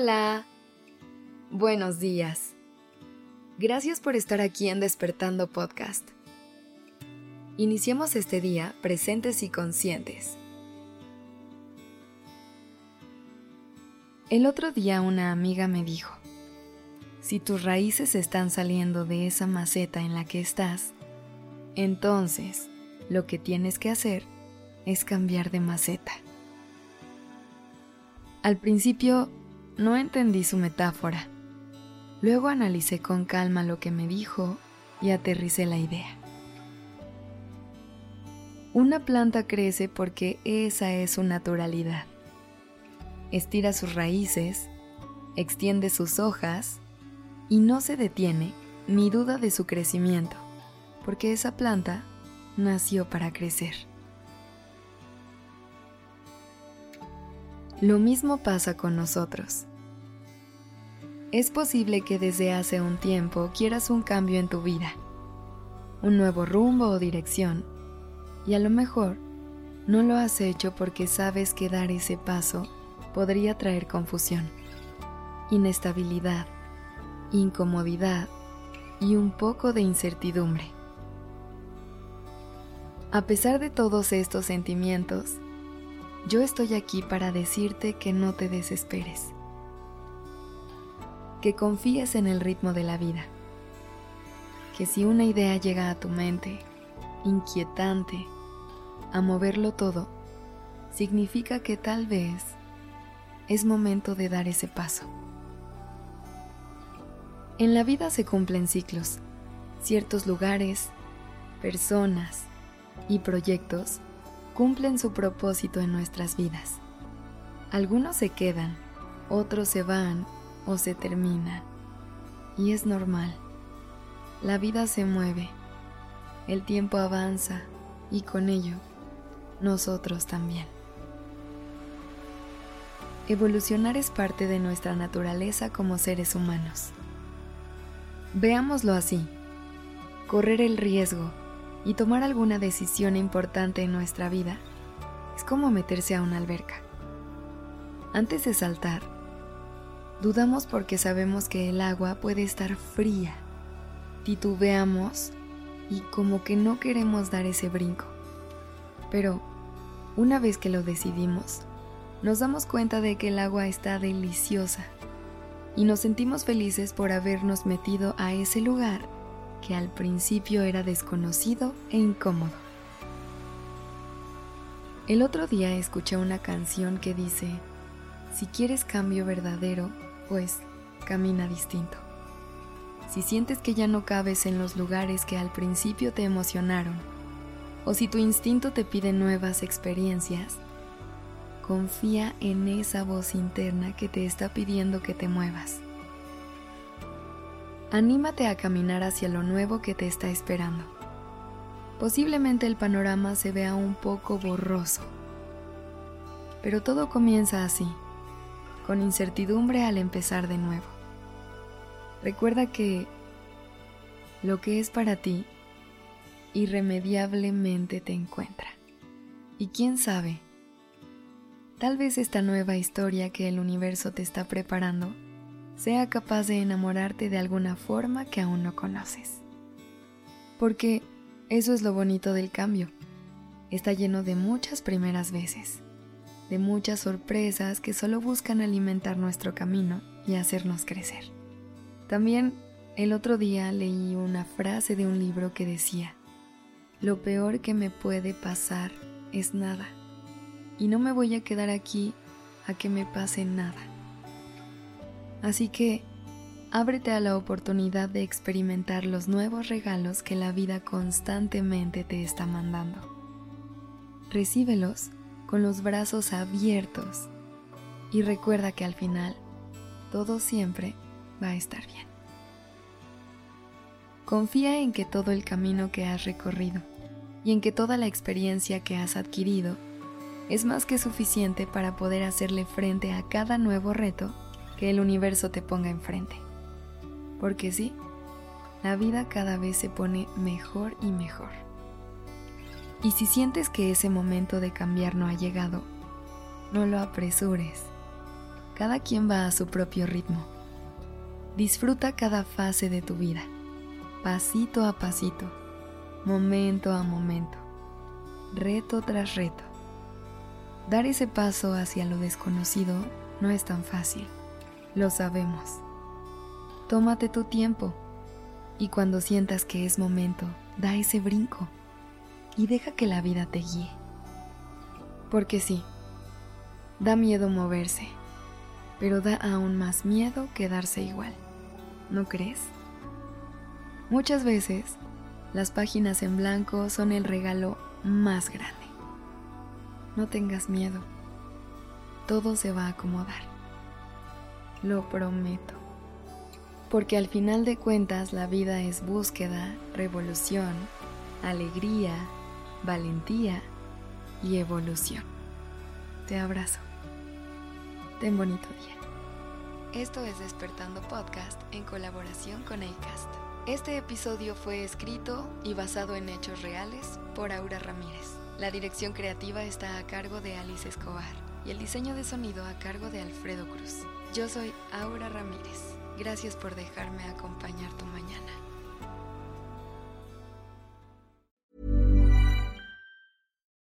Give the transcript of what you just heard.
Hola. Buenos días. Gracias por estar aquí en Despertando Podcast. Iniciemos este día presentes y conscientes. El otro día una amiga me dijo, si tus raíces están saliendo de esa maceta en la que estás, entonces lo que tienes que hacer es cambiar de maceta. Al principio no entendí su metáfora. Luego analicé con calma lo que me dijo y aterricé la idea. Una planta crece porque esa es su naturalidad. Estira sus raíces, extiende sus hojas y no se detiene ni duda de su crecimiento, porque esa planta nació para crecer. Lo mismo pasa con nosotros. Es posible que desde hace un tiempo quieras un cambio en tu vida, un nuevo rumbo o dirección, y a lo mejor no lo has hecho porque sabes que dar ese paso podría traer confusión, inestabilidad, incomodidad y un poco de incertidumbre. A pesar de todos estos sentimientos, yo estoy aquí para decirte que no te desesperes, que confíes en el ritmo de la vida, que si una idea llega a tu mente, inquietante, a moverlo todo, significa que tal vez es momento de dar ese paso. En la vida se cumplen ciclos, ciertos lugares, personas y proyectos cumplen su propósito en nuestras vidas. Algunos se quedan, otros se van o se terminan. Y es normal. La vida se mueve, el tiempo avanza y con ello nosotros también. Evolucionar es parte de nuestra naturaleza como seres humanos. Veámoslo así. Correr el riesgo y tomar alguna decisión importante en nuestra vida es como meterse a una alberca. Antes de saltar, dudamos porque sabemos que el agua puede estar fría. Titubeamos y como que no queremos dar ese brinco. Pero una vez que lo decidimos, nos damos cuenta de que el agua está deliciosa y nos sentimos felices por habernos metido a ese lugar que al principio era desconocido e incómodo. El otro día escuché una canción que dice, si quieres cambio verdadero, pues camina distinto. Si sientes que ya no cabes en los lugares que al principio te emocionaron, o si tu instinto te pide nuevas experiencias, confía en esa voz interna que te está pidiendo que te muevas. Anímate a caminar hacia lo nuevo que te está esperando. Posiblemente el panorama se vea un poco borroso, pero todo comienza así, con incertidumbre al empezar de nuevo. Recuerda que lo que es para ti irremediablemente te encuentra. Y quién sabe, tal vez esta nueva historia que el universo te está preparando sea capaz de enamorarte de alguna forma que aún no conoces. Porque eso es lo bonito del cambio. Está lleno de muchas primeras veces, de muchas sorpresas que solo buscan alimentar nuestro camino y hacernos crecer. También el otro día leí una frase de un libro que decía, lo peor que me puede pasar es nada, y no me voy a quedar aquí a que me pase nada. Así que ábrete a la oportunidad de experimentar los nuevos regalos que la vida constantemente te está mandando. Recíbelos con los brazos abiertos y recuerda que al final todo siempre va a estar bien. Confía en que todo el camino que has recorrido y en que toda la experiencia que has adquirido es más que suficiente para poder hacerle frente a cada nuevo reto que el universo te ponga enfrente. Porque sí, la vida cada vez se pone mejor y mejor. Y si sientes que ese momento de cambiar no ha llegado, no lo apresures. Cada quien va a su propio ritmo. Disfruta cada fase de tu vida, pasito a pasito, momento a momento, reto tras reto. Dar ese paso hacia lo desconocido no es tan fácil, lo sabemos. Tómate tu tiempo y cuando sientas que es momento, da ese brinco y deja que la vida te guíe. Porque sí, da miedo moverse, pero da aún más miedo quedarse igual. ¿no crees? Muchas veces, las páginas en blanco son el regalo más grande. No tengas miedo. Todo se va a acomodar. Lo prometo. Porque al final de cuentas la vida es búsqueda, revolución, alegría, valentía y evolución. Te abrazo. Ten bonito día. Esto es Despertando Podcast en colaboración con ACAST. Este episodio fue escrito y basado en hechos reales por Aura Ramírez. La dirección creativa está a cargo de Alice Escobar y el diseño de sonido a cargo de Alfredo Cruz. Yo soy Aura Ramírez. Gracias por dejarme acompañar tu mañana.